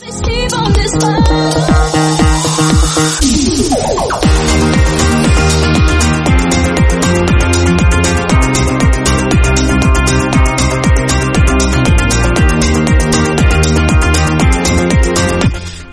Steve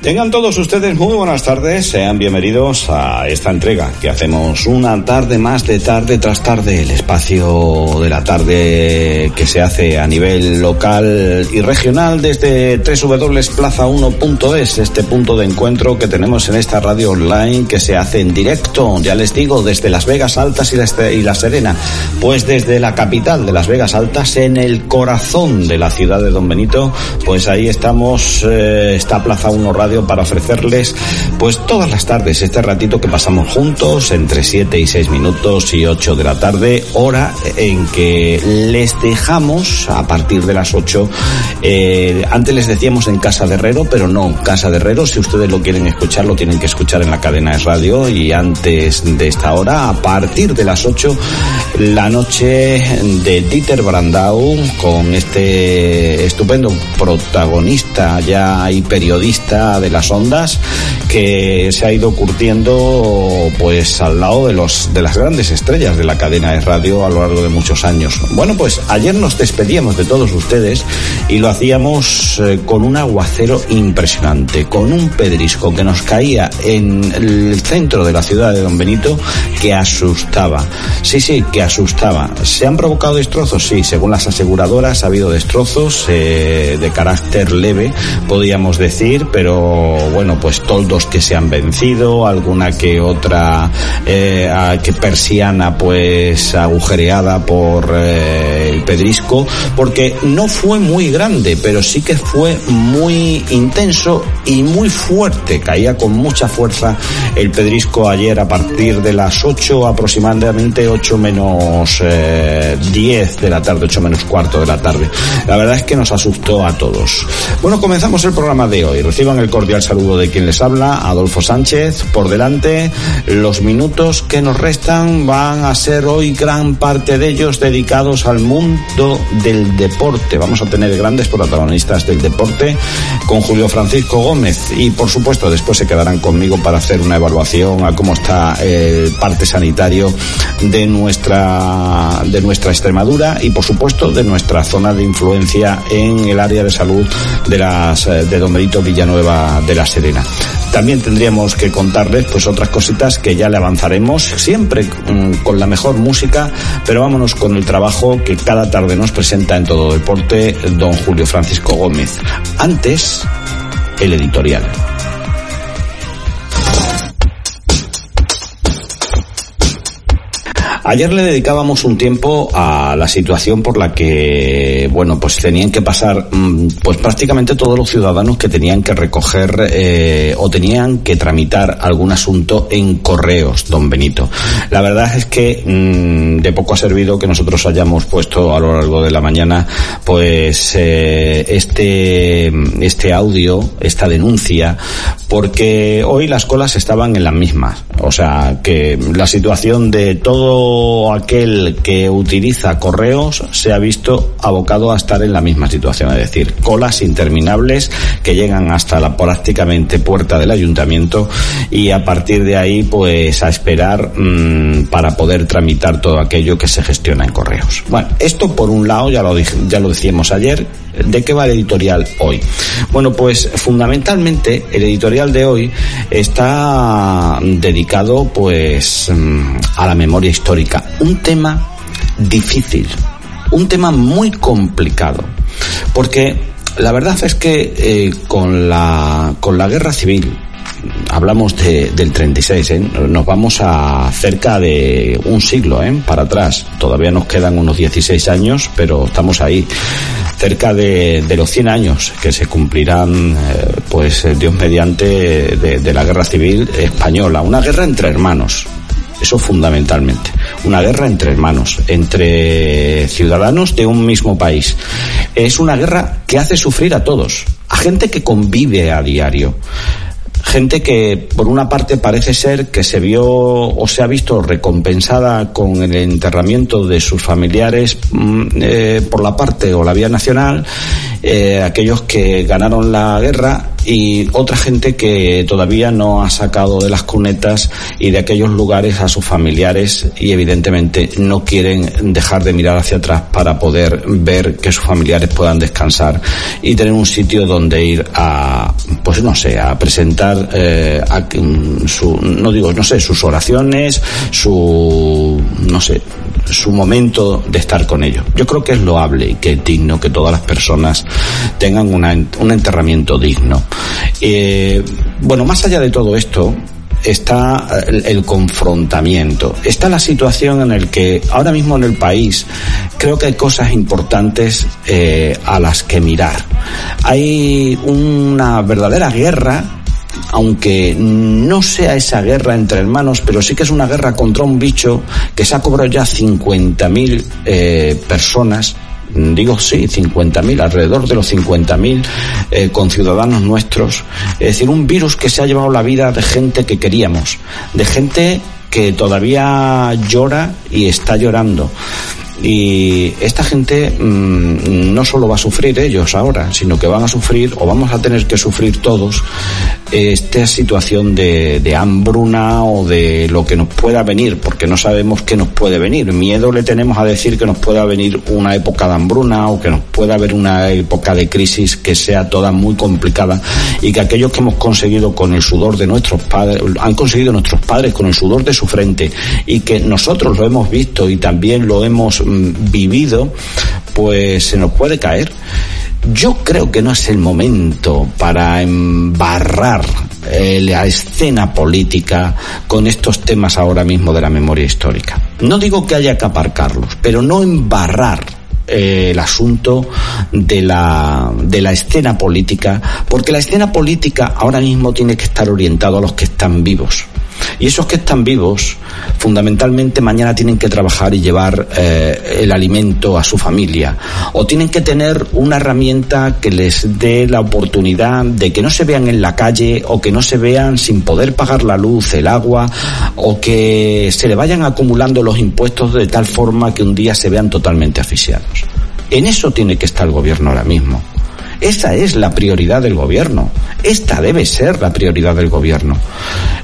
Tengan todos ustedes muy buenas tardes, sean bienvenidos a esta entrega que hacemos una tarde más de tarde tras tarde, el espacio de la tarde que se hace a nivel local y regional desde www.plaza1.es, este punto de encuentro que tenemos en esta radio online que se hace en directo, ya les digo, desde Las Vegas Altas y la, y la Serena, pues desde la capital de Las Vegas Altas, en el corazón de la ciudad de Don Benito, pues ahí estamos, eh, está Plaza 1 Radio para ofrecerles pues todas las tardes este ratito que pasamos juntos entre 7 y 6 minutos y 8 de la tarde, hora en que les dejamos a partir de las 8. Eh, antes les decíamos en Casa de Herrero, pero no, Casa de Herrero, si ustedes lo quieren escuchar, lo tienen que escuchar en la cadena de radio y antes de esta hora, a partir de las 8, la noche de Dieter Brandau con este estupendo protagonista ya y periodista de las ondas que se ha ido curtiendo pues al lado de los de las grandes estrellas de la cadena de radio a lo largo de muchos años. Bueno, pues ayer nos despedíamos de todos ustedes y lo hacíamos eh, con un aguacero impresionante, con un pedrisco que nos caía en el centro de la ciudad de Don Benito que asustaba. Sí, sí, que asustaba. ¿Se han provocado destrozos? Sí, según las aseguradoras ha habido destrozos eh, de carácter leve, podríamos decir, pero bueno, pues toldos que se han vencido, alguna que otra eh, que persiana pues agujereada por eh, el pedrisco, porque no fue muy grande, pero sí que fue muy intenso y muy fuerte, caía con mucha fuerza el pedrisco ayer a partir de las 8 aproximadamente 8 menos eh, 10 de la tarde, 8 menos cuarto de la tarde. La verdad es que nos asustó a todos. Bueno, comenzamos el programa de hoy. Reciban cordial saludo de quien les habla, Adolfo Sánchez. Por delante, los minutos que nos restan van a ser hoy gran parte de ellos dedicados al mundo del deporte. Vamos a tener grandes protagonistas del deporte con Julio Francisco Gómez y por supuesto después se quedarán conmigo para hacer una evaluación a cómo está el parte sanitario de nuestra de nuestra Extremadura y por supuesto de nuestra zona de influencia en el área de salud de las de Don Benito Villanueva de la Serena. También tendríamos que contarles pues otras cositas que ya le avanzaremos, siempre mm, con la mejor música, pero vámonos con el trabajo que cada tarde nos presenta en todo deporte don Julio Francisco Gómez. Antes, el editorial. Ayer le dedicábamos un tiempo a la situación por la que, bueno, pues tenían que pasar, mm, pues prácticamente todos los ciudadanos que tenían que recoger eh, o tenían que tramitar algún asunto en correos, don Benito. La verdad es que mmm, de poco ha servido que nosotros hayamos puesto a lo largo de la mañana, pues eh, este este audio, esta denuncia, porque hoy las colas estaban en las mismas, o sea que la situación de todo aquel que utiliza correos se ha visto abocado a estar en la misma situación, es decir, colas interminables que llegan hasta la prácticamente puerta del ayuntamiento y a partir de ahí pues a esperar mmm, para poder tramitar todo aquello que se gestiona en correos. Bueno, esto por un lado ya lo, ya lo decíamos ayer, ¿de qué va el editorial hoy? Bueno, pues fundamentalmente el editorial de hoy está dedicado pues a la memoria histórica un tema difícil, un tema muy complicado, porque la verdad es que eh, con, la, con la guerra civil hablamos de, del 36, ¿eh? nos vamos a cerca de un siglo ¿eh? para atrás. Todavía nos quedan unos 16 años, pero estamos ahí, cerca de, de los 100 años que se cumplirán, eh, pues Dios mediante, de la guerra civil española. Una guerra entre hermanos, eso fundamentalmente. Una guerra entre hermanos, entre ciudadanos de un mismo país. Es una guerra que hace sufrir a todos, a gente que convive a diario gente que por una parte parece ser que se vio o se ha visto recompensada con el enterramiento de sus familiares mm, eh, por la parte o la vía nacional, eh, aquellos que ganaron la guerra y otra gente que todavía no ha sacado de las cunetas y de aquellos lugares a sus familiares y evidentemente no quieren dejar de mirar hacia atrás para poder ver que sus familiares puedan descansar y tener un sitio donde ir a, pues no sé, a presentar eh, a, su, no digo, no sé, sus oraciones, su, no sé, su momento de estar con ellos. Yo creo que es loable y que es digno que todas las personas tengan una, un enterramiento digno. Eh, bueno, más allá de todo esto, está el, el, confrontamiento, está la situación en el que ahora mismo en el país creo que hay cosas importantes eh, a las que mirar. Hay una verdadera guerra aunque no sea esa guerra entre hermanos, pero sí que es una guerra contra un bicho que se ha cobrado ya 50.000 eh, personas digo sí, 50.000, alrededor de los 50.000 eh, conciudadanos nuestros. Es decir, un virus que se ha llevado la vida de gente que queríamos, de gente que todavía llora y está llorando. Y esta gente mmm, no solo va a sufrir ellos ahora, sino que van a sufrir, o vamos a tener que sufrir todos, esta situación de, de, hambruna o de lo que nos pueda venir, porque no sabemos qué nos puede venir. Miedo le tenemos a decir que nos pueda venir una época de hambruna o que nos pueda haber una época de crisis que sea toda muy complicada y que aquellos que hemos conseguido con el sudor de nuestros padres, han conseguido nuestros padres con el sudor de su frente y que nosotros lo hemos visto y también lo hemos vivido, pues se nos puede caer. Yo creo que no es el momento para embarrar eh, la escena política con estos temas ahora mismo de la memoria histórica. No digo que haya que aparcarlos, pero no embarrar eh, el asunto de la, de la escena política, porque la escena política ahora mismo tiene que estar orientado a los que están vivos. Y esos que están vivos, fundamentalmente mañana tienen que trabajar y llevar eh, el alimento a su familia. O tienen que tener una herramienta que les dé la oportunidad de que no se vean en la calle o que no se vean sin poder pagar la luz, el agua, o que se le vayan acumulando los impuestos de tal forma que un día se vean totalmente asfixiados. En eso tiene que estar el gobierno ahora mismo. Esa es la prioridad del gobierno. Esta debe ser la prioridad del gobierno.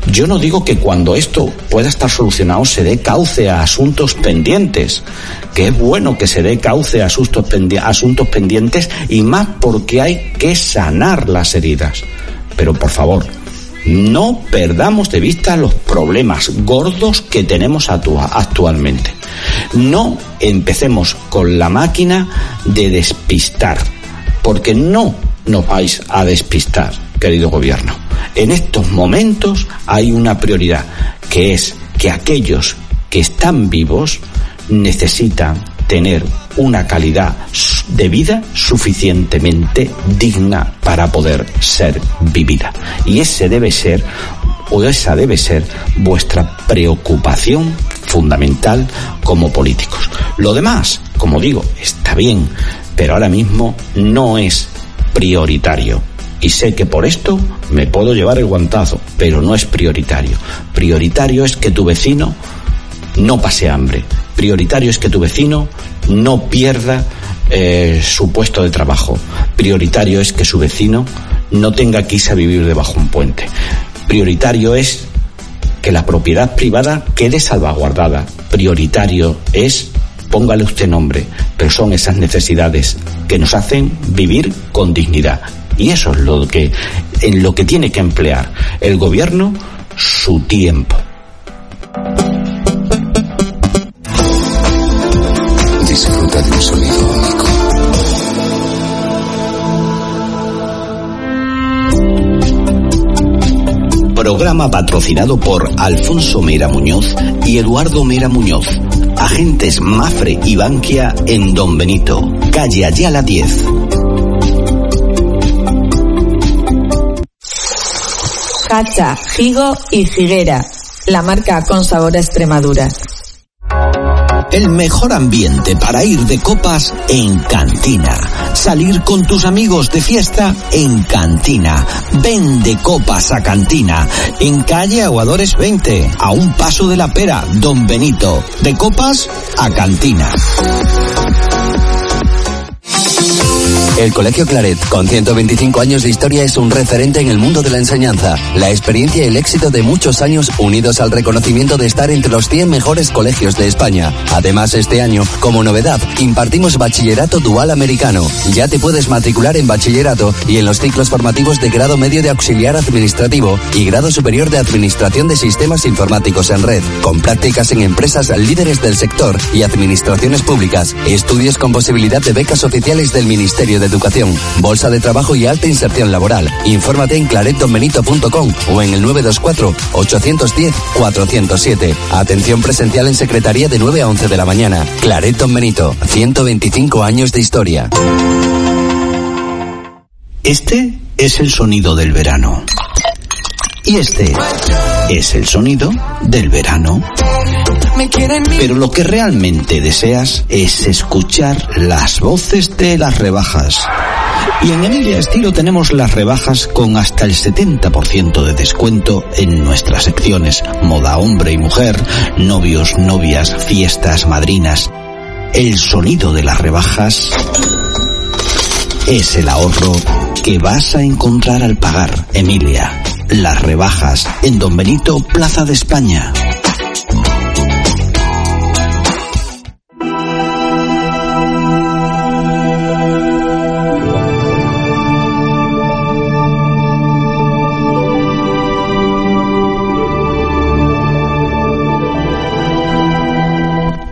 Yo no digo que cuando esto pueda estar solucionado se dé cauce a asuntos pendientes, que es bueno que se dé cauce a asuntos, asuntos pendientes y más porque hay que sanar las heridas. Pero por favor, no perdamos de vista los problemas gordos que tenemos actualmente. No empecemos con la máquina de despistar porque no nos vais a despistar, querido gobierno. En estos momentos hay una prioridad, que es que aquellos que están vivos necesitan tener una calidad de vida suficientemente digna para poder ser vivida. Y ese debe ser, o esa debe ser, vuestra preocupación fundamental como políticos. Lo demás, como digo, está bien, pero ahora mismo no es prioritario. Y sé que por esto me puedo llevar el guantazo, pero no es prioritario. Prioritario es que tu vecino no pase hambre. Prioritario es que tu vecino no pierda eh, su puesto de trabajo. Prioritario es que su vecino no tenga que a vivir debajo un puente. Prioritario es que la propiedad privada quede salvaguardada. Prioritario es póngale usted nombre, pero son esas necesidades que nos hacen vivir con dignidad. Y eso es lo que, en lo que tiene que emplear el gobierno su tiempo. Disfruta de un sonido único. Programa patrocinado por Alfonso Mera Muñoz y Eduardo Mera Muñoz. Agentes Mafre y Bankia en Don Benito, calle Ayala 10. Cacha, Higo y Higuera. La marca con sabor a Extremadura. El mejor ambiente para ir de copas en Cantina. Salir con tus amigos de fiesta en Cantina. Ven de copas a Cantina. En calle Aguadores 20, a un paso de la pera, Don Benito. De copas a Cantina. El Colegio Claret, con 125 años de historia, es un referente en el mundo de la enseñanza. La experiencia y el éxito de muchos años unidos al reconocimiento de estar entre los 100 mejores colegios de España. Además, este año, como novedad, impartimos bachillerato dual americano. Ya te puedes matricular en bachillerato y en los ciclos formativos de grado medio de auxiliar administrativo y grado superior de administración de sistemas informáticos en red, con prácticas en empresas líderes del sector y administraciones públicas, estudios con posibilidad de becas oficiales del Ministerio de Educación, Bolsa de Trabajo y Alta Inserción Laboral. Infórmate en claretdonbenito.com o en el 924-810-407. Atención presencial en Secretaría de 9 a 11 de la mañana. Claret Don Benito, 125 años de historia. Este es el sonido del verano. Y este es el sonido del verano. Pero lo que realmente deseas es escuchar las voces de las rebajas. Y en Emilia Estilo tenemos las rebajas con hasta el 70% de descuento en nuestras secciones moda hombre y mujer, novios, novias, fiestas, madrinas. El sonido de las rebajas es el ahorro que vas a encontrar al pagar, Emilia. Las rebajas en Don Benito, Plaza de España.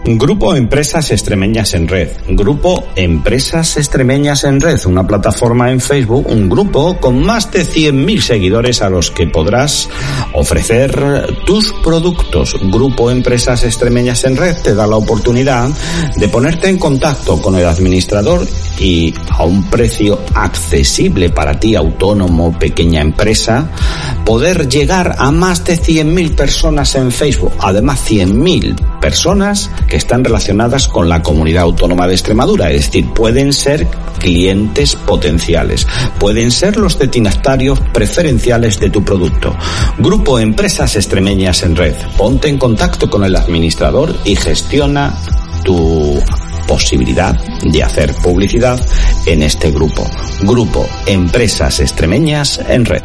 Grupo Empresas Extremeñas en Red. Grupo Empresas Extremeñas en Red, una plataforma en Facebook, un grupo con más de 100.000 seguidores a los que podrás ofrecer tus productos. Grupo Empresas Extremeñas en Red te da la oportunidad de ponerte en contacto con el administrador y a un precio accesible para ti, autónomo, pequeña empresa, poder llegar a más de 100.000 personas en Facebook. Además, 100.000 personas que están relacionadas con la comunidad autónoma de Extremadura, es decir, pueden ser clientes potenciales, pueden ser los destinatarios preferenciales de tu producto. Grupo Empresas Extremeñas en Red, ponte en contacto con el administrador y gestiona tu posibilidad de hacer publicidad en este grupo. Grupo Empresas Extremeñas en Red.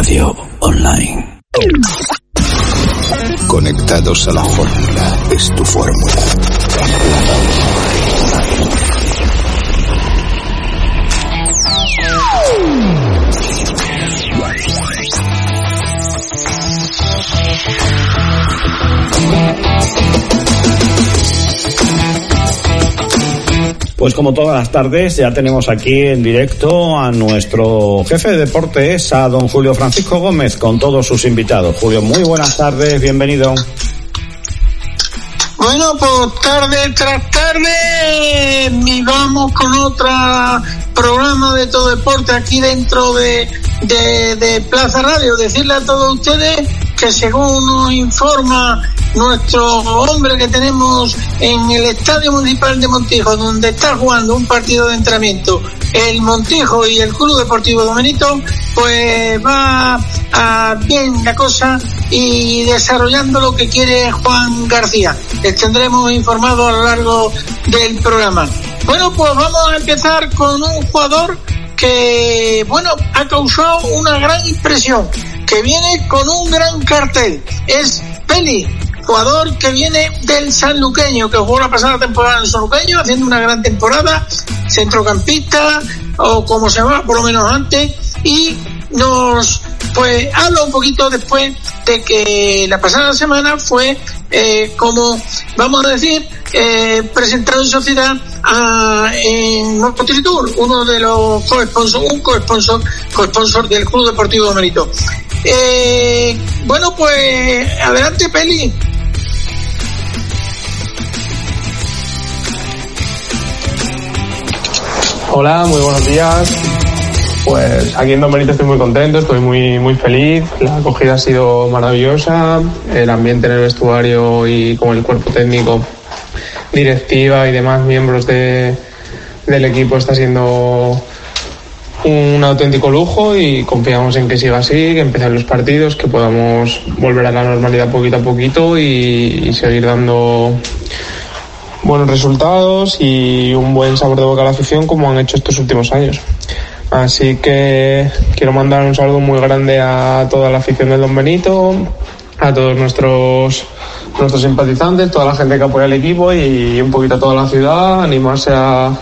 Radio online. Conectados a la fórmula, es tu fórmula. Pues como todas las tardes, ya tenemos aquí en directo a nuestro jefe de deportes, a don Julio Francisco Gómez, con todos sus invitados. Julio, muy buenas tardes, bienvenido. Bueno, pues tarde tras tarde, y vamos con otro programa de todo deporte aquí dentro de, de, de Plaza Radio. Decirle a todos ustedes que según nos informa nuestro hombre que tenemos en el Estadio Municipal de Montijo, donde está jugando un partido de entrenamiento, el Montijo y el Club Deportivo Domenito, pues va bien la cosa y desarrollando lo que quiere Juan García. Les tendremos informado a lo largo del programa. Bueno, pues vamos a empezar con un jugador que, bueno, ha causado una gran impresión, que viene con un gran cartel. Es Peli, jugador que viene del Sanluqueño, que jugó la pasada temporada en el Sanluqueño, haciendo una gran temporada, centrocampista, o como se llama, por lo menos antes, y nos pues habla un poquito después de que la pasada semana fue eh, como, vamos a decir, eh, presentado en sociedad a, en Tour, uno de los co-sponsors, un co-sponsor del Club Deportivo de Merito. Eh, bueno, pues adelante, Peli. Hola, muy buenos días. Pues aquí en Don Benito estoy muy contento, estoy muy, muy feliz. La acogida ha sido maravillosa. El ambiente en el vestuario y con el cuerpo técnico, directiva y demás miembros de, del equipo está siendo un auténtico lujo y confiamos en que siga así, que empiecen los partidos, que podamos volver a la normalidad poquito a poquito y, seguir dando buenos resultados y un buen sabor de boca a la afición como han hecho estos últimos años. Así que quiero mandar un saludo muy grande a toda la afición del Don Benito, a todos nuestros nuestros simpatizantes, toda la gente que apoya al equipo y un poquito a toda la ciudad, animarse a,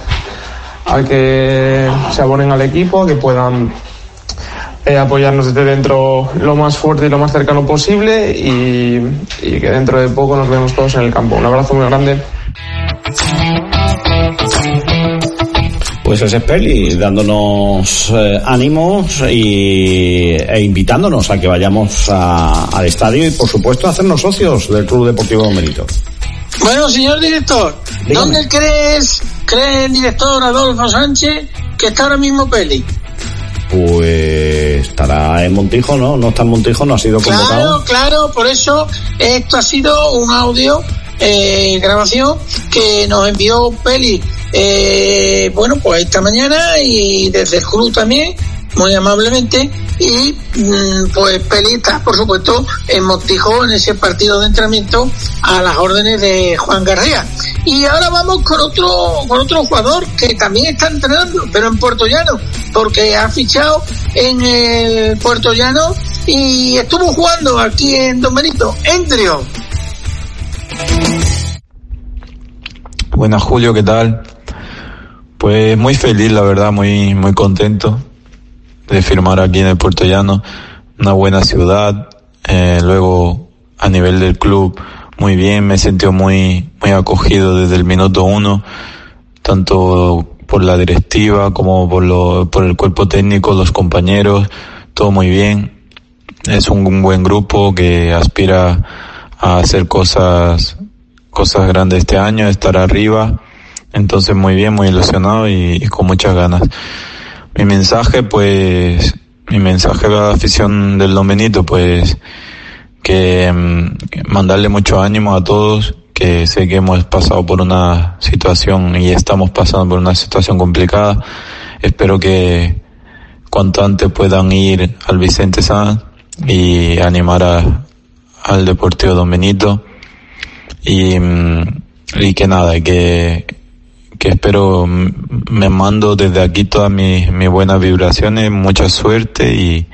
a que se abonen al equipo, que puedan eh, apoyarnos desde dentro lo más fuerte y lo más cercano posible y, que dentro de poco nos vemos todos en el campo. Un abrazo muy grande. Pues ese Peli dándonos eh, ánimos y, e invitándonos a que vayamos al estadio y por supuesto a hacernos socios del Club Deportivo Domenito. Bueno, señor director, ¿dónde crees, cree el director Adolfo Sánchez que está ahora mismo Peli? Pues estará en Montijo, ¿no? No está en Montijo, no ha sido convocado. Claro, claro, por eso esto ha sido un audio, eh, grabación que nos envió Peli, eh, bueno, pues esta mañana y desde el club también, muy amablemente, y mm, pues Pelita, por supuesto, en Montijo en ese partido de entrenamiento a las órdenes de Juan García. Y ahora vamos con otro, con otro jugador que también está entrenando, pero en Puerto Llano, porque ha fichado en el Puerto Llano y estuvo jugando aquí en Don Benito, Endrio. Buenas Julio, ¿qué tal? Pues muy feliz, la verdad, muy, muy contento de firmar aquí en el Puerto Llano, una buena ciudad, eh, luego a nivel del club muy bien, me he sentido muy, muy acogido desde el minuto uno, tanto por la directiva como por, lo, por el cuerpo técnico, los compañeros, todo muy bien. Es un, buen grupo que aspira a hacer cosas, cosas grandes este año, estar arriba. Entonces muy bien, muy ilusionado y con muchas ganas. Mi mensaje, pues, mi mensaje a la afición del Don Benito, pues, que mm, mandarle mucho ánimo a todos, que sé que hemos pasado por una situación y estamos pasando por una situación complicada. Espero que cuanto antes puedan ir al Vicente Sanz y animar a, al Deportivo Don Benito y, mm, y que nada, que que espero me mando desde aquí todas mis, buenas vibraciones, mucha suerte y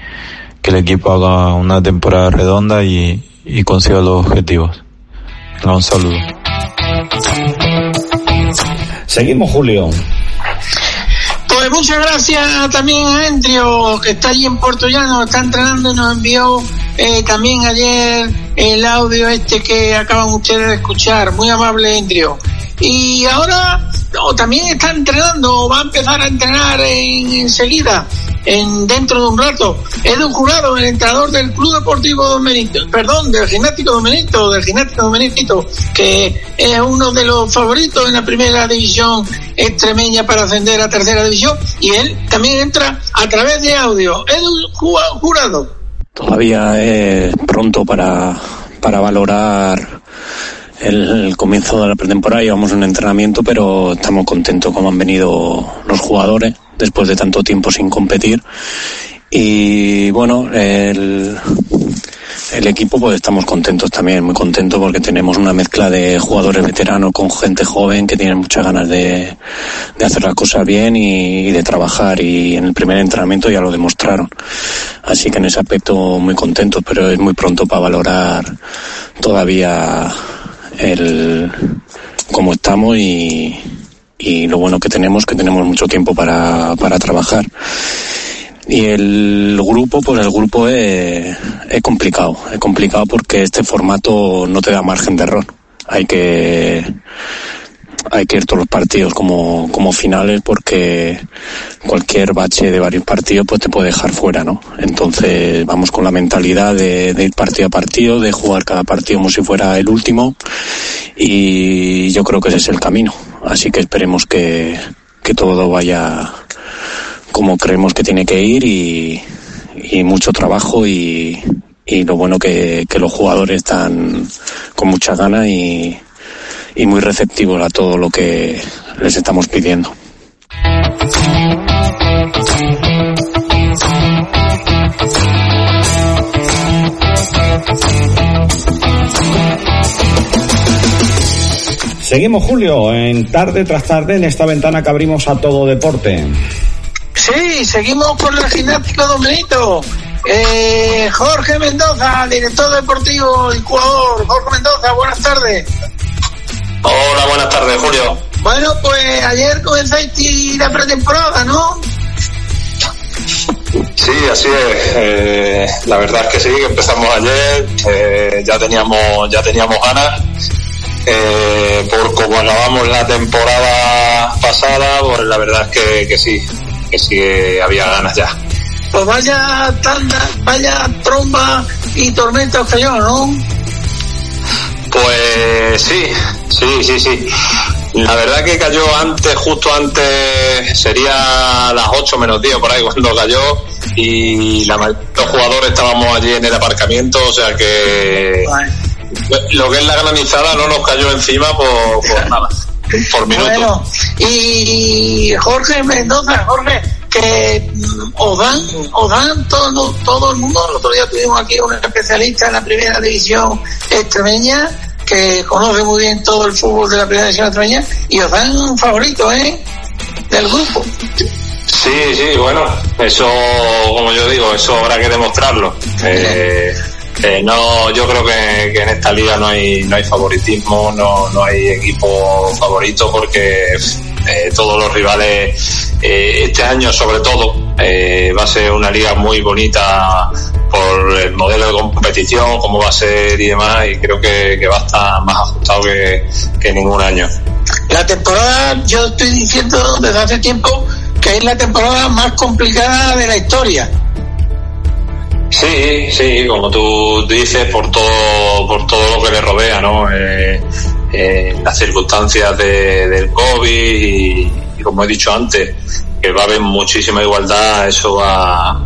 que el equipo haga una temporada redonda y, consiga los objetivos. Un saludo. Seguimos, Julio. Pues muchas gracias también a Endrio, que está allí en Puerto Llano, está entrenando y nos envió eh, también ayer el audio este que acaban ustedes de escuchar. Muy amable, Endrio. Y ahora también está entrenando, va a empezar a entrenar enseguida, en, dentro de un rato. Un jurado, el entrenador del Club Deportivo Domenito, perdón, del Gimnástico Domenito, del Gimnástico Domenito, que es uno de los favoritos en la primera división extremeña para ascender a tercera división. Y él también entra a través de audio. Un jurado. Todavía es pronto para, para valorar el, comienzo de la pretemporada, llevamos un entrenamiento, pero estamos contentos como han venido los jugadores después de tanto tiempo sin competir. Y bueno, el, el equipo pues estamos contentos también, muy contentos porque tenemos una mezcla de jugadores veteranos con gente joven que tienen muchas ganas de, de hacer las cosas bien y, de trabajar y en el primer entrenamiento ya lo demostraron. Así que en ese aspecto muy contentos, pero es muy pronto para valorar todavía el cómo estamos y, y lo bueno que tenemos, que tenemos mucho tiempo para, para trabajar. Y el grupo, pues el grupo es, es complicado, es complicado porque este formato no te da margen de error. Hay que hay que ir todos los partidos como, como finales porque cualquier bache de varios partidos pues te puede dejar fuera, ¿no? Entonces vamos con la mentalidad de, ir partido a partido, de jugar cada partido como si fuera el último y yo creo que ese es el camino. Así que esperemos que, que todo vaya como creemos que tiene que ir y, y mucho trabajo y, y lo bueno que, que los jugadores están con mucha gana y, y muy receptivos a todo lo que les estamos pidiendo. Seguimos, Julio, en tarde tras tarde en esta ventana que abrimos a todo deporte. Sí, seguimos con el gimnástico Don Benito. Eh, Jorge Mendoza, director deportivo y jugador. Jorge Mendoza, buenas tardes. Hola, buenas tardes, Julio. Bueno, pues ayer comenzaste la pretemporada, ¿no? Sí, así es. Eh, la verdad es que sí, que empezamos ayer, eh, ya teníamos, ya teníamos ganas. Eh, por como acabamos la temporada pasada, pues la verdad es que, que sí, que sí había ganas ya. Pues vaya tanda, vaya tromba y tormenta feo, ¿no? Pues sí, sí, sí, sí. La verdad que cayó antes, justo antes, sería las 8 menos 10 por ahí cuando cayó y la los jugadores estábamos allí en el aparcamiento, o sea que lo que es la granizada no nos cayó encima por, por nada, por minuto. Bueno, y Jorge Mendoza, Jorge, que mm, os dan, os dan todo, todo el mundo. El otro día tuvimos aquí un especialista en la primera división extremeña que conoce muy bien todo el fútbol de la primera división extremeña y os dan un favorito, ¿eh? Del grupo. Sí, sí, bueno, eso, como yo digo, eso habrá que demostrarlo. Eh, eh, no, yo creo que, que, en esta liga no hay, no hay favoritismo, no, no hay equipo favorito porque eh, todos los rivales este año sobre todo eh, va a ser una liga muy bonita por el modelo de competición, cómo va a ser y demás, y creo que, que va a estar más ajustado que, que ningún año. La temporada, yo estoy diciendo desde hace tiempo que es la temporada más complicada de la historia. Sí, sí, como tú dices, por todo, por todo lo que le rodea, ¿no? Eh, eh, las circunstancias de, del COVID y, como he dicho antes, que va a haber muchísima igualdad, eso va,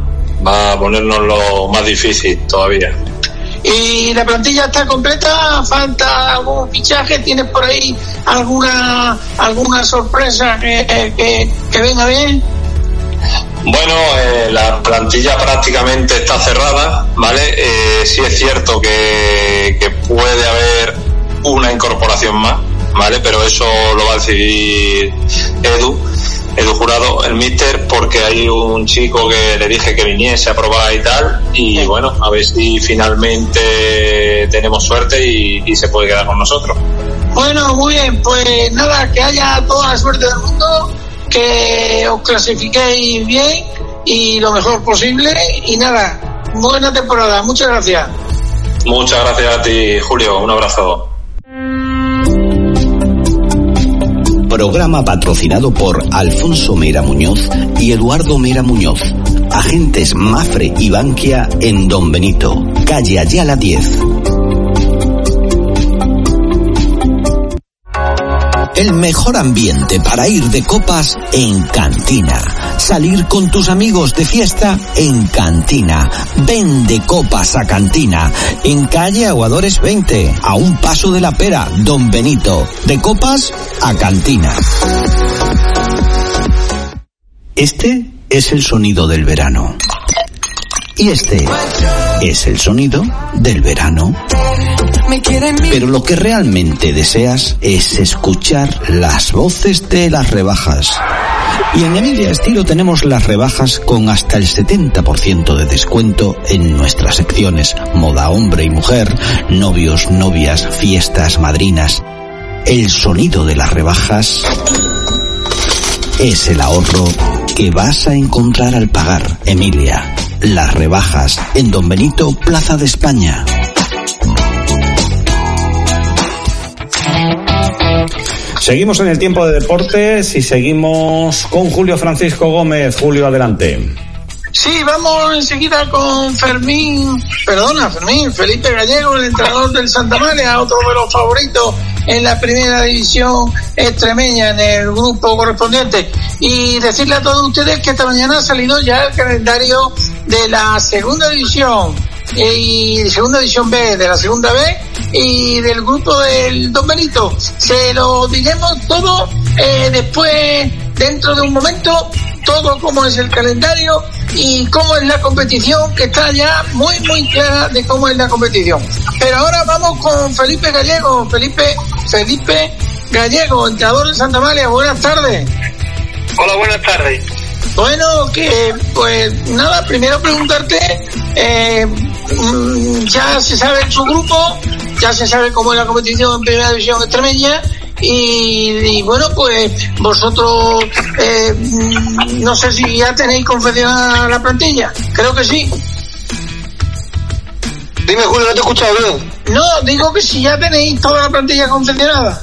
va a ponernos lo más difícil todavía. ¿Y la plantilla está completa? ¿Falta algún fichaje? ¿Tienes por ahí alguna alguna sorpresa que, que, que venga bien? Bueno, eh, la plantilla prácticamente está cerrada, ¿vale? Eh, sí es cierto que, que, puede haber una incorporación más, ¿vale? Pero eso lo va a decidir Edu, Edu Jurado, el míster, porque hay un chico que le dije que viniese a probar y tal, y bueno, a ver si finalmente tenemos suerte y, y se puede quedar con nosotros. Bueno, muy bien, pues nada, que haya toda la suerte del mundo que os clasifiquéis bien y lo mejor posible. Y nada, buena temporada. Muchas gracias. Muchas gracias a ti, Julio. Un abrazo. Programa patrocinado por Alfonso Mera Muñoz y Eduardo Mera Muñoz. Agentes Mafre y Bankia en Don Benito, calle Ayala 10. El mejor ambiente para ir de copas en Cantina. Salir con tus amigos de fiesta en Cantina. Ven de copas a Cantina. En calle Aguadores 20, a un paso de la pera, Don Benito. De copas a Cantina. Este es el sonido del verano. Y este es el sonido del verano. Pero lo que realmente deseas es escuchar las voces de las rebajas. Y en Emilia Estilo tenemos las rebajas con hasta el 70% de descuento en nuestras secciones moda hombre y mujer, novios, novias, fiestas, madrinas. El sonido de las rebajas es el ahorro que vas a encontrar al pagar, Emilia. Las rebajas en Don Benito, Plaza de España. Seguimos en el tiempo de deportes y seguimos con Julio Francisco Gómez. Julio, adelante. Sí, vamos enseguida con Fermín, perdona, Fermín, Felipe Gallego, el entrenador del Santa María, otro de los favoritos en la primera división extremeña, en el grupo correspondiente. Y decirle a todos ustedes que esta mañana ha salido ya el calendario de la segunda división y segunda división B, de la segunda B y del grupo del Don Benito. Se lo diremos todo eh, después, dentro de un momento, todo como es el calendario y cómo es la competición, que está ya muy, muy clara de cómo es la competición. Pero ahora vamos con Felipe Gallego. Felipe, Felipe Gallego, entrenador de Santa María. Buenas tardes. Hola, buenas tardes. Bueno, que pues nada, primero preguntarte, eh, mm, ya se sabe su grupo, ya se sabe cómo es la competición en primera división extremeña y, bueno, pues vosotros eh, mm, no sé si ya tenéis confeccionada la plantilla, creo que sí. Dime Julio, no te he escuchado bien. No, digo que si ya tenéis toda la plantilla confeccionada.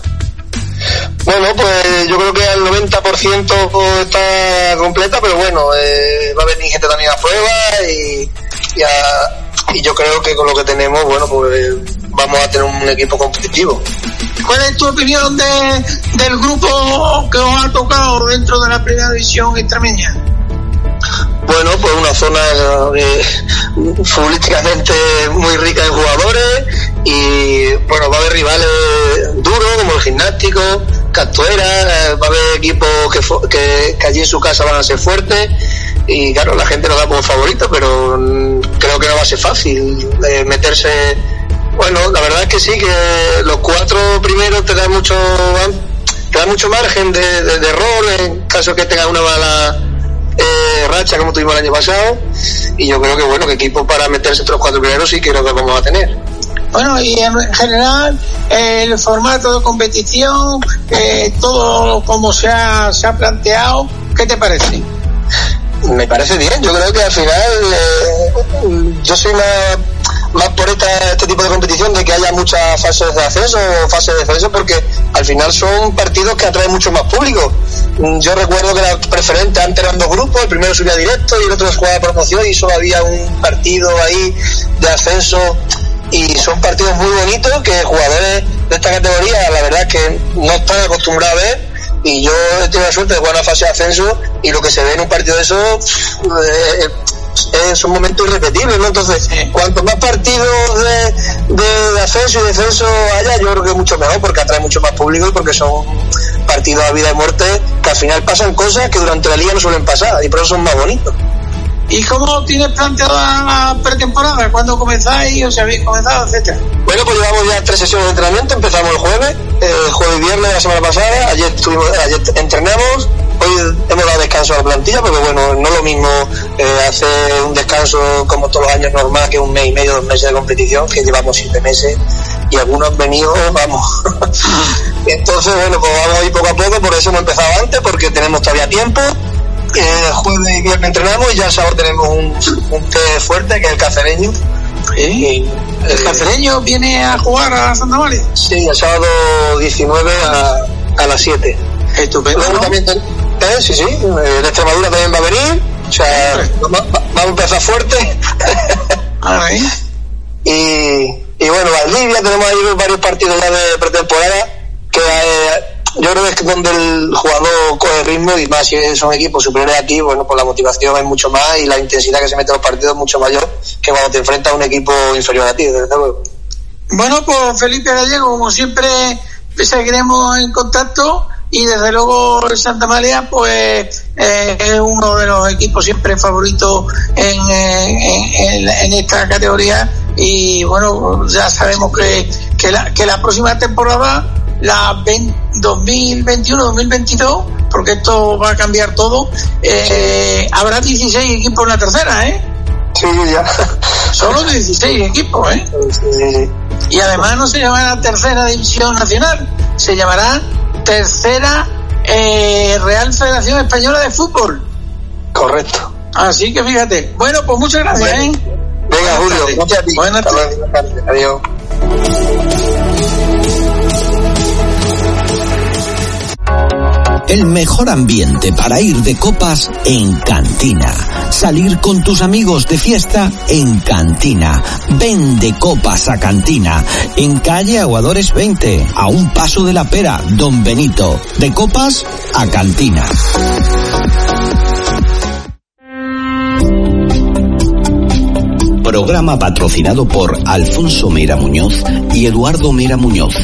Bueno, pues yo creo que al 90% está completa, pero bueno, eh, va a venir gente también a prueba y, y, yo creo que con lo que tenemos, bueno, pues vamos a tener un equipo competitivo. ¿Cuál es tu opinión de, del grupo que os ha tocado dentro de la primera división extremeña? Bueno, pues una zona eh, futbolísticamente muy rica en jugadores y bueno, va a haber rivales duros como el gimnástico, Castuera, eh, va a haber equipos que, que, allí en su casa van a ser fuertes y claro, la gente lo da como favorito, pero creo que no va a ser fácil eh, meterse. Bueno, la verdad es que sí, que los cuatro primeros te dan mucho, te dan mucho margen de, rol en caso que tenga una mala eh, racha como tuvimos el año pasado y yo creo que bueno, que equipo para meterse entre los cuatro primeros sí creo que vamos a tener. Bueno, y en general, el formato de competición, eh, todo como se ha, se ha planteado, ¿qué te parece? Me parece bien, yo creo que al final eh, yo soy más, más por esta, este tipo de competición de que haya muchas fases de ascenso o fases de descenso porque al final son partidos que atraen mucho más público. Yo recuerdo que era preferente, antes eran dos grupos, el primero subía directo y el otro jugaba promoción y solo había un partido ahí de ascenso y son partidos muy bonitos que jugadores de esta categoría la verdad que no están acostumbrados a ver y yo he tenido la suerte de jugar una fase de ascenso y lo que se ve en un partido de eso eh, es un momento irrepetible, ¿no? Entonces, cuanto más partidos de, de, ascenso y descenso haya, yo creo que es mucho mejor porque atrae mucho más público y porque son partidos a vida y muerte que al final pasan cosas que durante la liga no suelen pasar y por eso son más bonitos. ¿Y cómo tienes planteada la pretemporada? ¿Cuándo comenzáis o si habéis comenzado, etcétera? Bueno, pues llevamos ya tres sesiones de entrenamiento. Empezamos el jueves, el jueves y viernes de la semana pasada. Ayer, estuvimos, ayer entrenamos. Hoy hemos dado descanso a la plantilla, porque bueno, no lo mismo eh, hacer un descanso como todos los años normal que un mes y medio, dos meses de competición, que llevamos siete meses y algunos han venido, vamos. Entonces, bueno, pues vamos a ir poco a poco, por eso hemos empezado antes, porque tenemos todavía tiempo eh, jueves y viernes entrenamos y ya el sábado tenemos un, un té fuerte que es el cacereño. ¿El cacereño viene a jugar a Santa María? Sí, el sábado 19 a, a las 7. Estupendo. Luego también, eh, sí, sí, eh, de Extremadura también va a venir. O sea, vamos va, a empezar fuerte. y, y bueno, Valdivia, tenemos ahí varios partidos ya de pretemporada que eh, yo creo que es donde el jugador coge ritmo y más si son equipos superiores aquí, bueno, pues la motivación es mucho más y la intensidad que se mete en los partidos es mucho mayor que cuando te enfrentas a un equipo inferior a ti, desde luego. Bueno, pues Felipe Gallego, como siempre, seguiremos en contacto y desde luego el Santa María pues eh, es uno de los equipos siempre favoritos en, en, en, esta categoría y bueno ya sabemos que, que, la, que la próxima temporada la 2021-2022, porque esto va a cambiar todo, eh, habrá 16 equipos en la tercera, ¿eh? Sí, ya. Solo 16 equipos, ¿eh? Y además no se llamará Tercera División Nacional, se llamará Tercera eh, Real Federación Española de Fútbol. Correcto. Así que fíjate. Bueno, pues muchas gracias, ¿eh? Venga, Julio, gracias a ti. Buenas tardes. Adiós. El mejor ambiente para ir de copas en Cantina. Salir con tus amigos de fiesta en Cantina. Ven de copas a Cantina. En calle Aguadores 20, a un paso de la pera, Don Benito. De copas a Cantina. Programa patrocinado por Alfonso Mera Muñoz y Eduardo Mera Muñoz.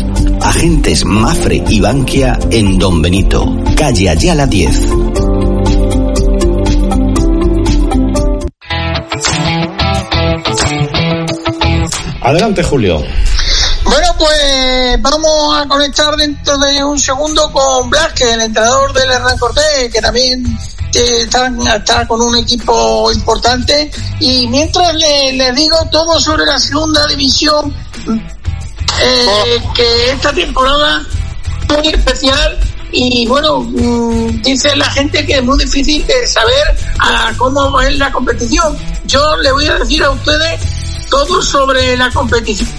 Agentes Mafre y Bankia en Don Benito, calle Ayala 10. Adelante, Julio. Bueno, pues vamos a conectar dentro de un segundo con Blasque, el entrenador del Hernán Cortés, que también eh, está, está con un equipo importante. Y mientras le, le digo todo sobre la segunda división, eh, que esta temporada muy especial y bueno, mm, dice la gente que es muy difícil de saber a cómo es la competición. Yo le voy a decir a ustedes todo sobre la competición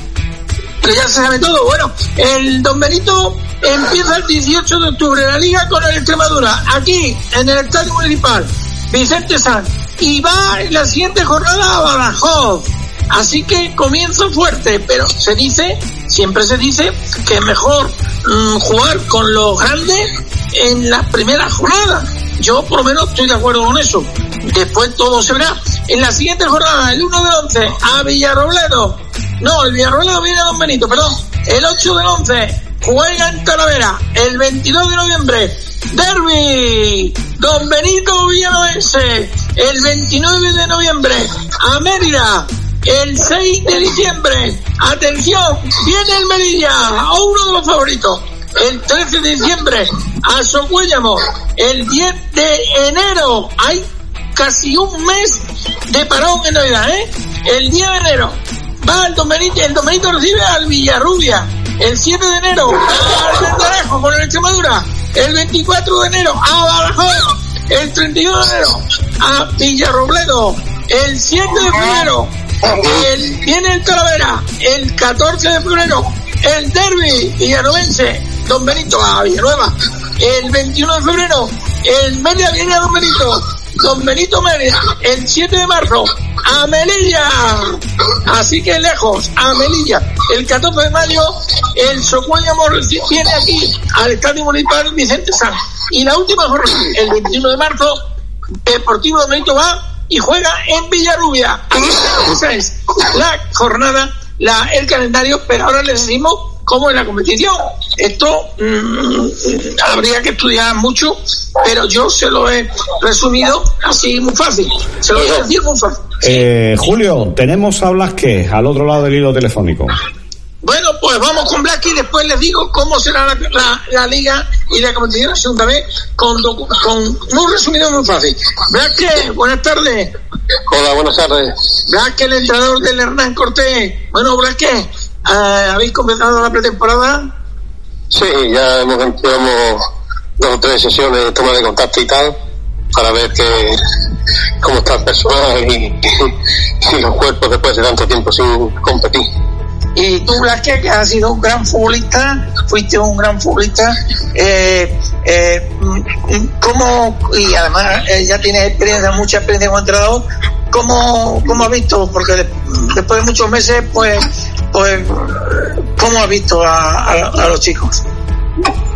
que ya se sabe todo. Bueno, el Don Benito empieza el 18 de octubre la liga con el Extremadura, aquí en el Estadio Municipal, Vicente Sanz, y va en la siguiente jornada a Badajoz. Así que comienza fuerte, pero se dice, siempre se dice, que es mejor mm, jugar con los grandes en la primera jornada. Yo por lo menos estoy de acuerdo con eso. Después todo se verá. En la siguiente jornada, el 1 del 11, a Villarrobledo. No, el Villarrobledo viene a Don Benito, perdón. El 8 del 11, juega en Talavera. El 22 de noviembre, Derby. Don Benito Villanovense. El 29 de noviembre, a Mérida. El 6 de diciembre, atención, viene el Melilla, a uno de los favoritos. El 13 de diciembre, a Socuéllamo. El 10 de enero, hay casi un mes de parón en Navidad, ¿eh? El 10 de enero, va el Domenito, el Domenito recibe al Villarrubia. El 7 de enero, al Vendarejo con el Extremadura. El 24 de enero, a Badajoz. El 31 de enero, a Villarrobledo. El 7 de febrero, el, viene el Talavera. El 14 de febrero, el Derby Villanovense. Don Benito a Villanueva. El 21 de febrero, el Mérida viene a Don Benito. Don Benito Mérida, el 7 de marzo, a Melilla. Así que lejos, a Melilla. El 14 de mayo, el Socuéllamo viene aquí al Estadio Municipal Vicente Sanz. Y la última jornada, el 21 de marzo, Deportivo Don Benito va y juega en Villarrubia. Esa es la jornada, la, el calendario, pero ahora les decimos cómo es la competición. Esto mm, habría que estudiar mucho, pero yo se lo he resumido así muy fácil. Se lo voy a decir muy fácil. Eh, Julio, tenemos a Blasque al otro lado del hilo telefónico. Bueno, pues vamos con Black y después les digo cómo será la, la, la liga y la competición la segunda vez con, con muy resumido muy fácil. Black, buenas tardes. Hola, buenas tardes. Black, el entrenador del Hernán Cortés. Bueno, Black, eh, ¿habéis comenzado la pretemporada? Sí, ya hemos llevamos dos o tres sesiones de toma de contacto y tal para ver que, cómo está el personal y, y los cuerpos después de tanto tiempo sin competir. Y tú, Blasque, que has sido un gran futbolista, fuiste un gran futbolista, eh, eh, ¿cómo, y además eh, ya tienes experiencia, mucha experiencia como entrenador, ¿cómo, cómo has visto? Porque de- después de muchos meses, pues, pues, ¿cómo has visto a, los chicos?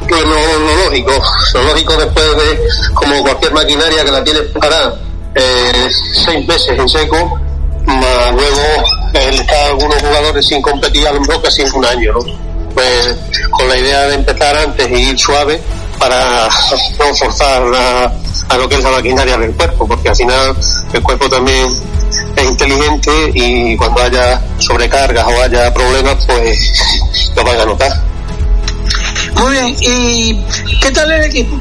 que lo, lógico, lo lógico después de, como cualquier maquinaria que la tienes parada eh, seis meses en seco, más luego está algunos jugadores sin competir a lo mejor casi en un año, ¿no? Pues con la idea de empezar antes y ir suave para no forzar a, a lo que es la maquinaria del cuerpo, porque al final el cuerpo también es inteligente y cuando haya sobrecargas o haya problemas, pues lo van a notar. Muy bien, ¿y qué tal el equipo?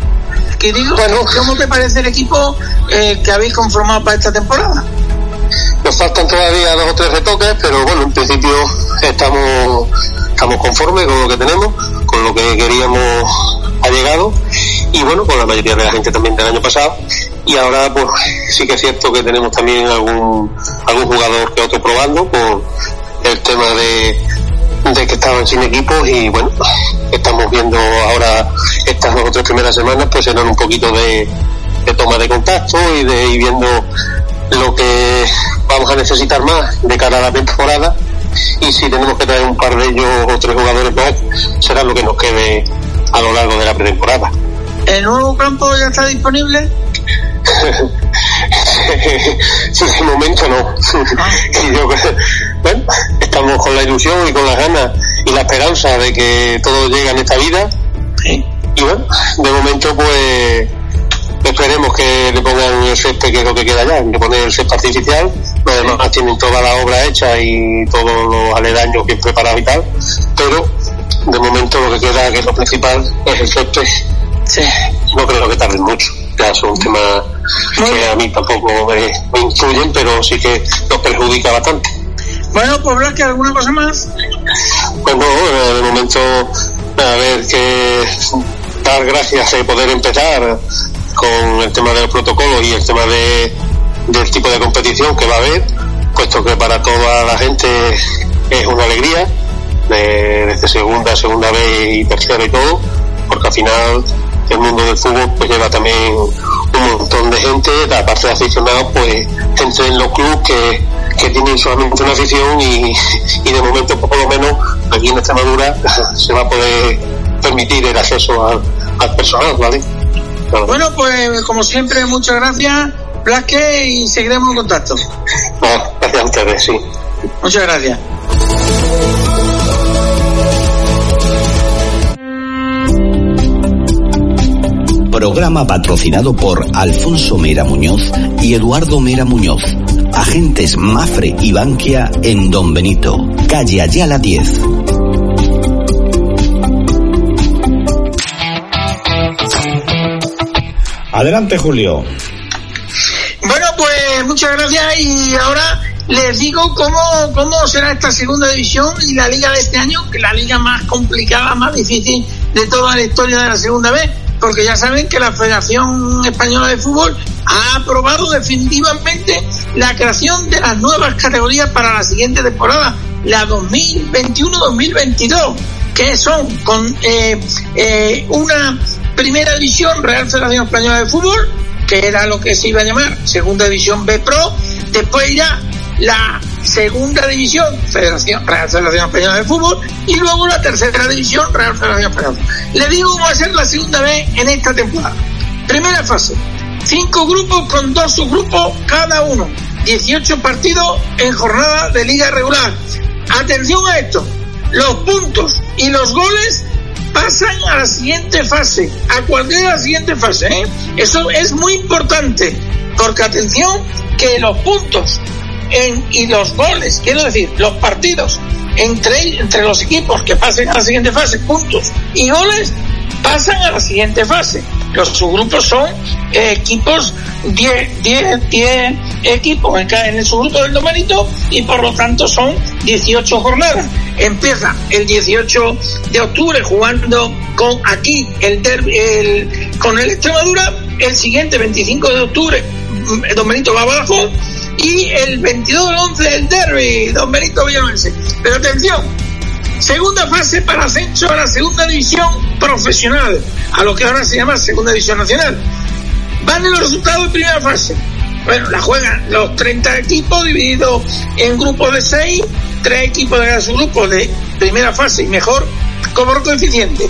¿Qué digo? ¿Cómo te parece el equipo eh, que habéis conformado para esta temporada? Nos faltan todavía dos o tres retoques, pero bueno, en principio estamos, estamos conformes con lo que tenemos, con lo que queríamos ha llegado y bueno, con la mayoría de la gente también del año pasado. Y ahora pues sí que es cierto que tenemos también algún algún jugador que otro probando por el tema de, de que estaban sin equipos y bueno estamos viendo ahora estas dos o tres primeras semanas pues serán un poquito de, de toma de contacto y de ir viendo lo que vamos a necesitar más de cara a la temporada y si tenemos que traer un par de ellos o tres jugadores más será lo que nos quede a lo largo de la pretemporada. ¿El nuevo campo ya está disponible? de momento no. y yo, bueno, estamos con la ilusión y con las ganas y la esperanza de que todo llegue en esta vida. Y bueno, de momento pues esperemos que le pongan el césped que es lo que queda ya, que poner el césped artificial. Los demás tienen toda la obra hecha y todos los aledaños bien preparados y tal. Pero de momento lo que queda, que es lo principal, es el césped. Sí. No creo que tarden mucho. Ya son temas que a mí tampoco me, me influyen, pero sí que nos perjudica bastante. Bueno, pues que ¿alguna cosa más? Pues no, de momento, a ver, que dar gracias de poder empezar con el tema de los protocolos y el tema de, del tipo de competición que va a haber, puesto que para toda la gente es una alegría, de, segunda, segunda vez y tercera y todo, porque al final el mundo del fútbol pues lleva también un montón de gente, aparte de aficionados, pues gente en los clubes que, que tienen solamente una afición y, y de momento pues, por lo menos aquí en Extremadura se va a poder permitir el acceso al, al personal, ¿vale? Bueno, pues como siempre, muchas gracias, Blasque, y seguiremos en contacto. gracias a ustedes, sí. Muchas gracias. Programa patrocinado por Alfonso Mera Muñoz y Eduardo Mera Muñoz. Agentes Mafre y Bankia en Don Benito, calle Ayala 10. Adelante, Julio. Bueno, pues muchas gracias y ahora les digo cómo, cómo será esta segunda división y la liga de este año, que la liga más complicada, más difícil de toda la historia de la segunda vez, porque ya saben que la Federación Española de Fútbol ha aprobado definitivamente la creación de las nuevas categorías para la siguiente temporada, la 2021-2022, que son con eh, eh, una primera división Real Federación Española de Fútbol, que era lo que se iba a llamar segunda división B Pro, después ya la segunda división Federación Real Federación Española de Fútbol y luego la tercera división Real Federación Española. Le digo cómo va a ser la segunda vez en esta temporada. Primera fase, cinco grupos con dos subgrupos cada uno, 18 partidos en jornada de liga regular. Atención a esto, los puntos y los goles pasan a la siguiente fase, a cualquier la siguiente fase. ¿eh? Eso es muy importante, porque atención que los puntos y los goles, quiero decir, los partidos entre, entre los equipos que pasen a la siguiente fase, puntos y goles, pasan a la siguiente fase. Los subgrupos son equipos, 10, 10, 10 equipos en, el subgrupo del numerito y por lo tanto son 18 jornadas. Empieza el 18 de octubre jugando con aquí el, derby, el con el Extremadura, el siguiente 25 de octubre mm, Don Benito va abajo y el 22 del 11 el derby Don Benito Villanovense. Pero atención, Segunda fase para ascenso a la segunda división profesional, a lo que ahora se llama segunda división nacional. Van los resultados de primera fase. Bueno, la juegan los 30 equipos divididos en grupos de 6, tres equipos de su grupo de primera fase y mejor como coeficiente.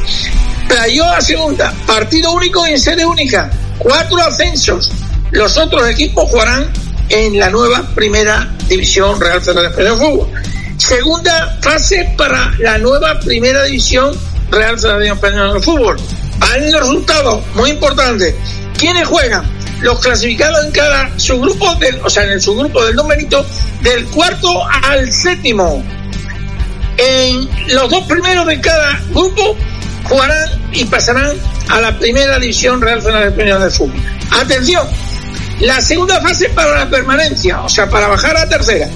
Playo a segunda, partido único y en sede única, cuatro ascensos. Los otros equipos jugarán en la nueva primera división Real Federación de Fútbol. Segunda fase para la nueva primera división Real Federación Española de Fútbol. Van los resultados, muy importantes. ¿Quiénes juegan? Los clasificados en cada subgrupo, del, o sea, en el subgrupo del numerito, del cuarto al séptimo. En los dos primeros de cada grupo jugarán y pasarán a la primera división Real Federación Española de Fútbol. Atención, la segunda fase para la permanencia, o sea, para bajar a tercera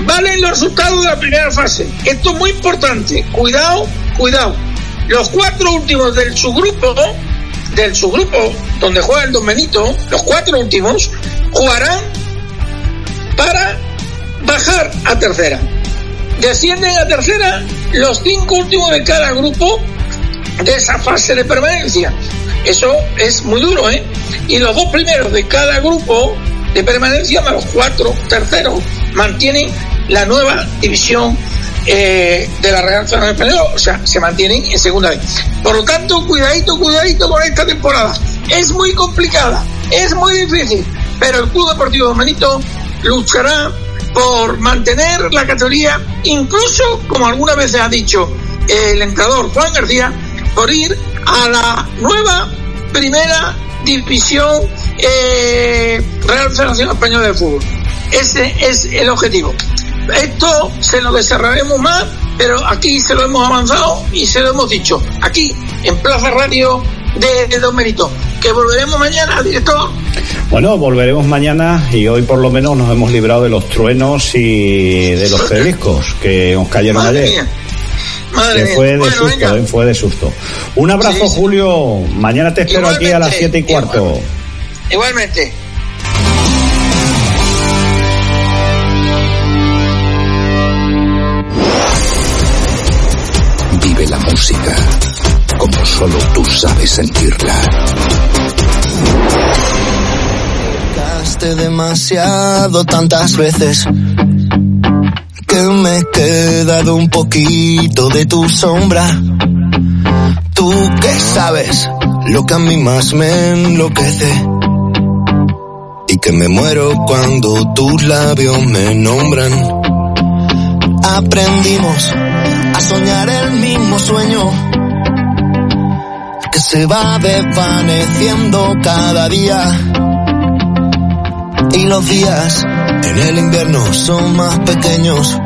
valen los resultados de la primera fase. Esto es muy importante. Cuidado, cuidado. Los cuatro últimos del subgrupo del subgrupo donde juega el Don los cuatro últimos, jugarán para bajar a tercera. Descienden a tercera los cinco últimos de cada grupo de esa fase de permanencia. Eso es muy duro, ¿eh? Y los dos primeros de cada grupo de permanencia, más los cuatro terceros, mantienen la nueva división eh, de la Real Zona Española, o sea, se mantienen en segunda vez. Por lo tanto, cuidadito, cuidadito con esta temporada. Es muy complicada, es muy difícil, pero el Club Deportivo Domenito luchará por mantener la categoría, incluso, como algunas veces ha dicho el entrenador Juan García, por ir a la nueva primera división eh, Real Federación Española de Fútbol. Ese es el objetivo. Esto se lo desarrollaremos más, pero aquí se lo hemos avanzado y se lo hemos dicho. Aquí, en Plaza Radio de Don Benito. Que volveremos mañana, director. Bueno, volveremos mañana y hoy por lo menos nos hemos librado de los truenos y de los pedriscos que nos cayeron ayer. Madre que fue de susto, eh, fue de susto. Un abrazo, Julio. Mañana te espero aquí a las siete y cuarto. Igualmente. Como solo tú sabes sentirla. demasiado tantas veces que me he quedado un poquito de tu sombra. Tú que sabes lo que a mí más me enloquece y que me muero cuando tus labios me nombran. Aprendimos soñar el mismo sueño que se va desvaneciendo cada día y los días en el invierno son más pequeños,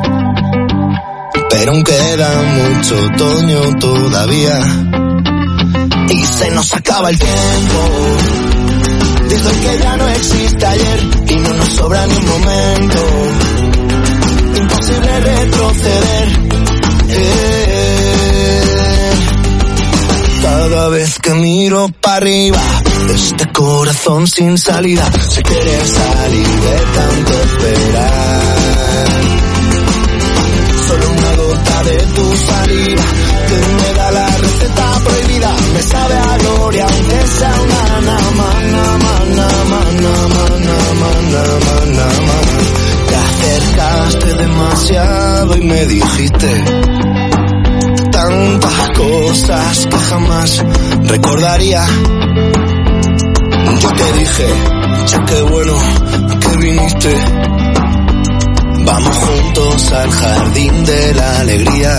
pero aún queda mucho otoño todavía. Y se nos acaba el tiempo, desde que ya no existe ayer y no nos sobra ni un momento. Imposible retroceder. Cada vez que miro para arriba este corazón sin salida se quiere salir de tanto esperar. Solo una gota de tu saliva que me da la receta prohibida. Me sabe a gloria aunque sea una nama, nama, nama, nama, nama, nama, nama. Te acercaste demasiado y me dijiste tantas cosas que jamás recordaría yo te dije, ya qué bueno que viniste. Vamos juntos al jardín de la alegría.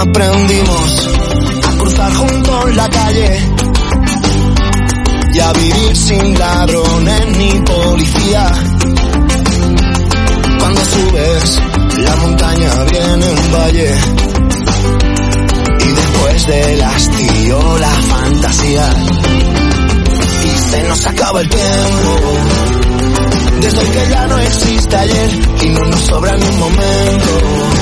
Aprendimos a cruzar juntos la calle y a vivir sin ladrones ni policía. Subes la montaña viene un valle y después del hastío la fantasía se nos acaba el tiempo. Desde que ya no existe ayer y no nos sobra ni un momento.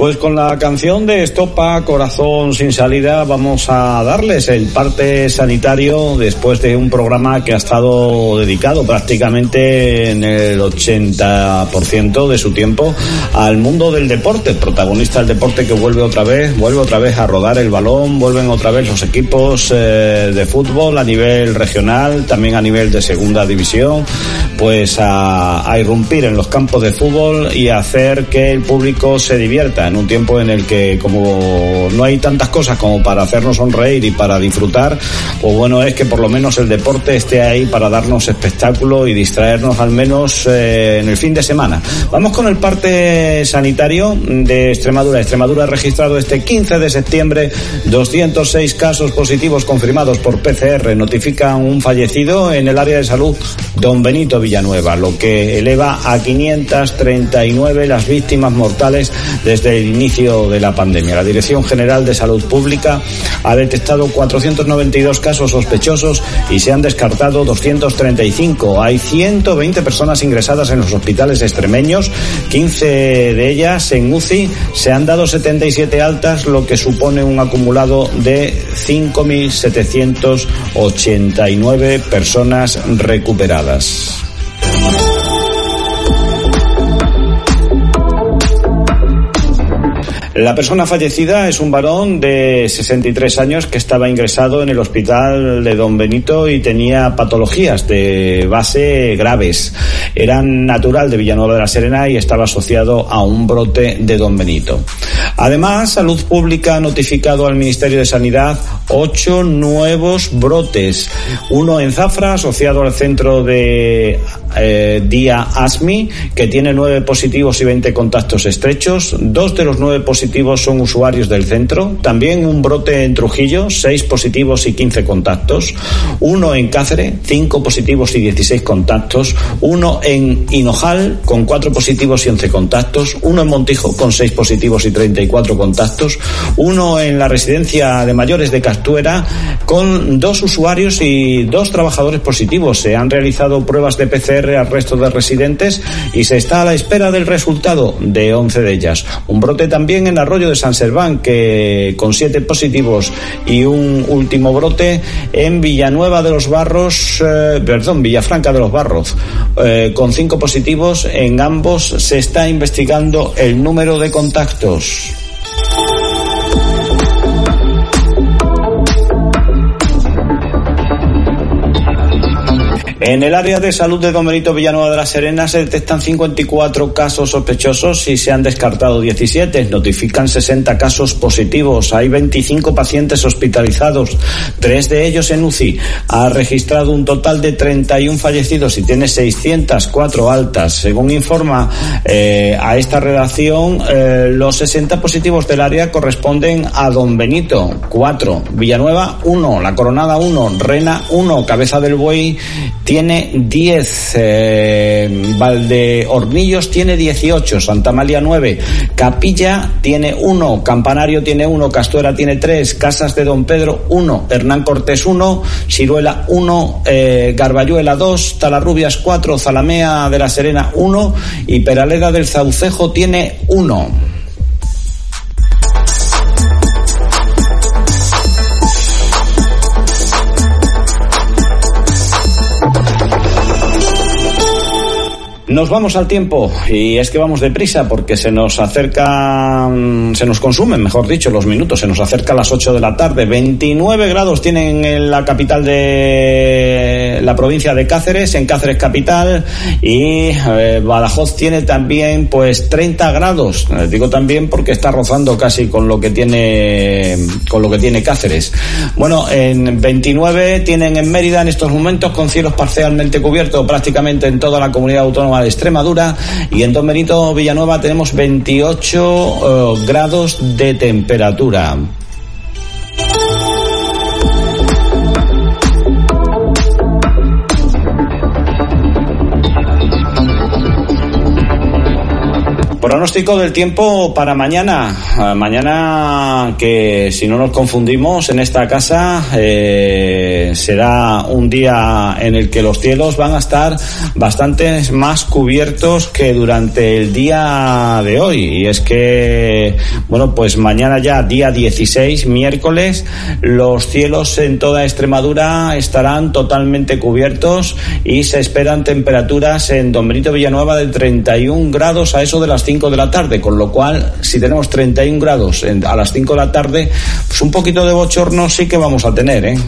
Pues con la canción de Estopa, Corazón sin salida, vamos a darles el parte sanitario después de un programa que ha estado dedicado prácticamente en el 80% de su tiempo al mundo del deporte, protagonista del deporte que vuelve otra vez, vuelve otra vez a rodar el balón, vuelven otra vez los equipos eh, de fútbol a nivel regional, también a nivel de segunda división, pues a, a irrumpir en los campos de fútbol y hacer que el público se divierta en un tiempo en el que como no hay tantas cosas como para hacernos sonreír y para disfrutar, pues bueno es que por lo menos el deporte esté ahí para darnos espectáculo y distraernos al menos eh, en el fin de semana. Vamos con el parte sanitario de Extremadura. Extremadura ha registrado este 15 de septiembre 206 casos positivos confirmados por PCR. Notifican un fallecido en el área de salud Don Benito Villanueva, lo que eleva a 539 las víctimas mortales desde el inicio de la pandemia. La Dirección General de Salud Pública ha detectado 492 casos sospechosos y se han descartado 235. Hay 120 personas ingresadas en los hospitales extremeños, 15 de ellas en UCI. Se han dado 77 altas, lo que supone un acumulado de 5.789 personas recuperadas. La persona fallecida es un varón de 63 años que estaba ingresado en el hospital de Don Benito y tenía patologías de base graves. Era natural de Villanueva de la Serena y estaba asociado a un brote de Don Benito. Además, Salud Pública ha notificado al Ministerio de Sanidad ocho nuevos brotes. Uno en Zafra, asociado al centro de eh, Día ASMI, que tiene nueve positivos y 20 contactos estrechos. Dos de los nueve positivos son usuarios del centro. También un brote en Trujillo, seis positivos y 15 contactos. Uno en Cáceres, cinco positivos y 16 contactos. Uno en Hinojal, con cuatro positivos y 11 contactos. Uno en Montijo, con seis positivos y 34 contactos. Uno en la residencia de mayores de Castuera, con dos usuarios y dos trabajadores positivos. Se han realizado pruebas de PCR al resto de residentes y se está a la espera del resultado de 11 de ellas. Un brote también en Arroyo de San Serván, que con siete positivos y un último brote en Villanueva de los Barros, eh, perdón, Villafranca de los Barros, eh, con cinco positivos. En ambos se está investigando el número de contactos. En el área de salud de Don Benito Villanueva de la Serena se detectan 54 casos sospechosos y se han descartado 17. Notifican 60 casos positivos. Hay 25 pacientes hospitalizados, tres de ellos en UCI. Ha registrado un total de 31 fallecidos y tiene 604 altas. Según informa eh, a esta redacción, eh, los 60 positivos del área corresponden a Don Benito, 4, Villanueva, 1, La Coronada, 1, Rena, 1, Cabeza del Buey, tiene 10, eh, Valdeornillos tiene 18, Santa María 9, Capilla tiene 1, Campanario tiene 1, Castuera tiene 3, Casas de Don Pedro 1, Hernán Cortés 1, Ciruela 1, eh, Garbayuela 2, Talarrubias 4, Zalamea de la Serena 1 y Peraleda del Zaucejo tiene 1. Nos vamos al tiempo y es que vamos deprisa porque se nos acerca, se nos consumen, mejor dicho, los minutos. Se nos acerca a las 8 de la tarde. 29 grados tienen en la capital de la provincia de Cáceres, en Cáceres capital y eh, Badajoz tiene también pues 30 grados. Les digo también porque está rozando casi con lo que tiene con lo que tiene Cáceres. Bueno, en 29 tienen en Mérida en estos momentos con cielos parcialmente cubiertos prácticamente en toda la comunidad autónoma Extremadura y en Don Benito Villanueva tenemos 28 eh, grados de temperatura. Pronóstico del tiempo para mañana. Ah, mañana que si no nos confundimos en esta casa eh, será un día en el que los cielos van a estar bastante más cubiertos que durante el día de hoy. Y es que, bueno, pues mañana ya día 16, miércoles, los cielos en toda Extremadura estarán totalmente cubiertos y se esperan temperaturas en Don Benito Villanueva de 31 grados a eso de las 5 de la tarde, con lo cual, si tenemos 31 grados a las 5 de la tarde, pues un poquito de bochorno sí que vamos a tener, ¿eh?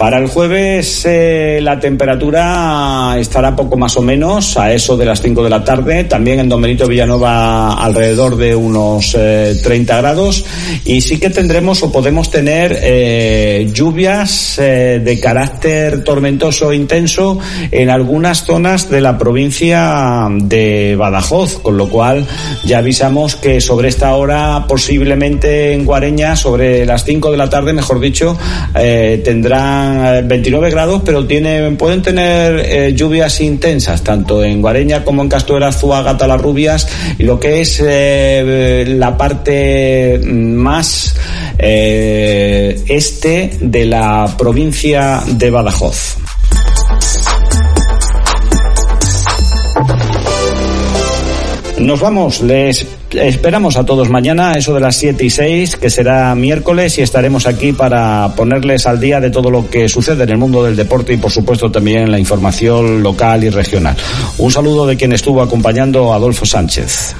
Para el jueves eh, la temperatura estará poco más o menos a eso de las 5 de la tarde. También en Don Benito Villanova alrededor de unos 30 grados. Y sí que tendremos o podemos tener lluvias de carácter tormentoso e intenso en algunas zonas de la provincia de Badajoz, con lo cual ya avisamos que sobre esta hora posiblemente en Guareña, sobre las 5 de la tarde, mejor dicho, eh, tendrán 29 eh, grados, pero tienen, pueden tener eh, lluvias intensas, tanto en Guareña como en Castuera, Zuaga, Talarrubias, y lo que es la parte más este de la provincia de Badajoz. Nos vamos, les esperamos a todos mañana, eso de las 7 y 6, que será miércoles, y estaremos aquí para ponerles al día de todo lo que sucede en el mundo del deporte y, por supuesto, también la información local y regional. Un saludo de quien estuvo acompañando Adolfo Sánchez.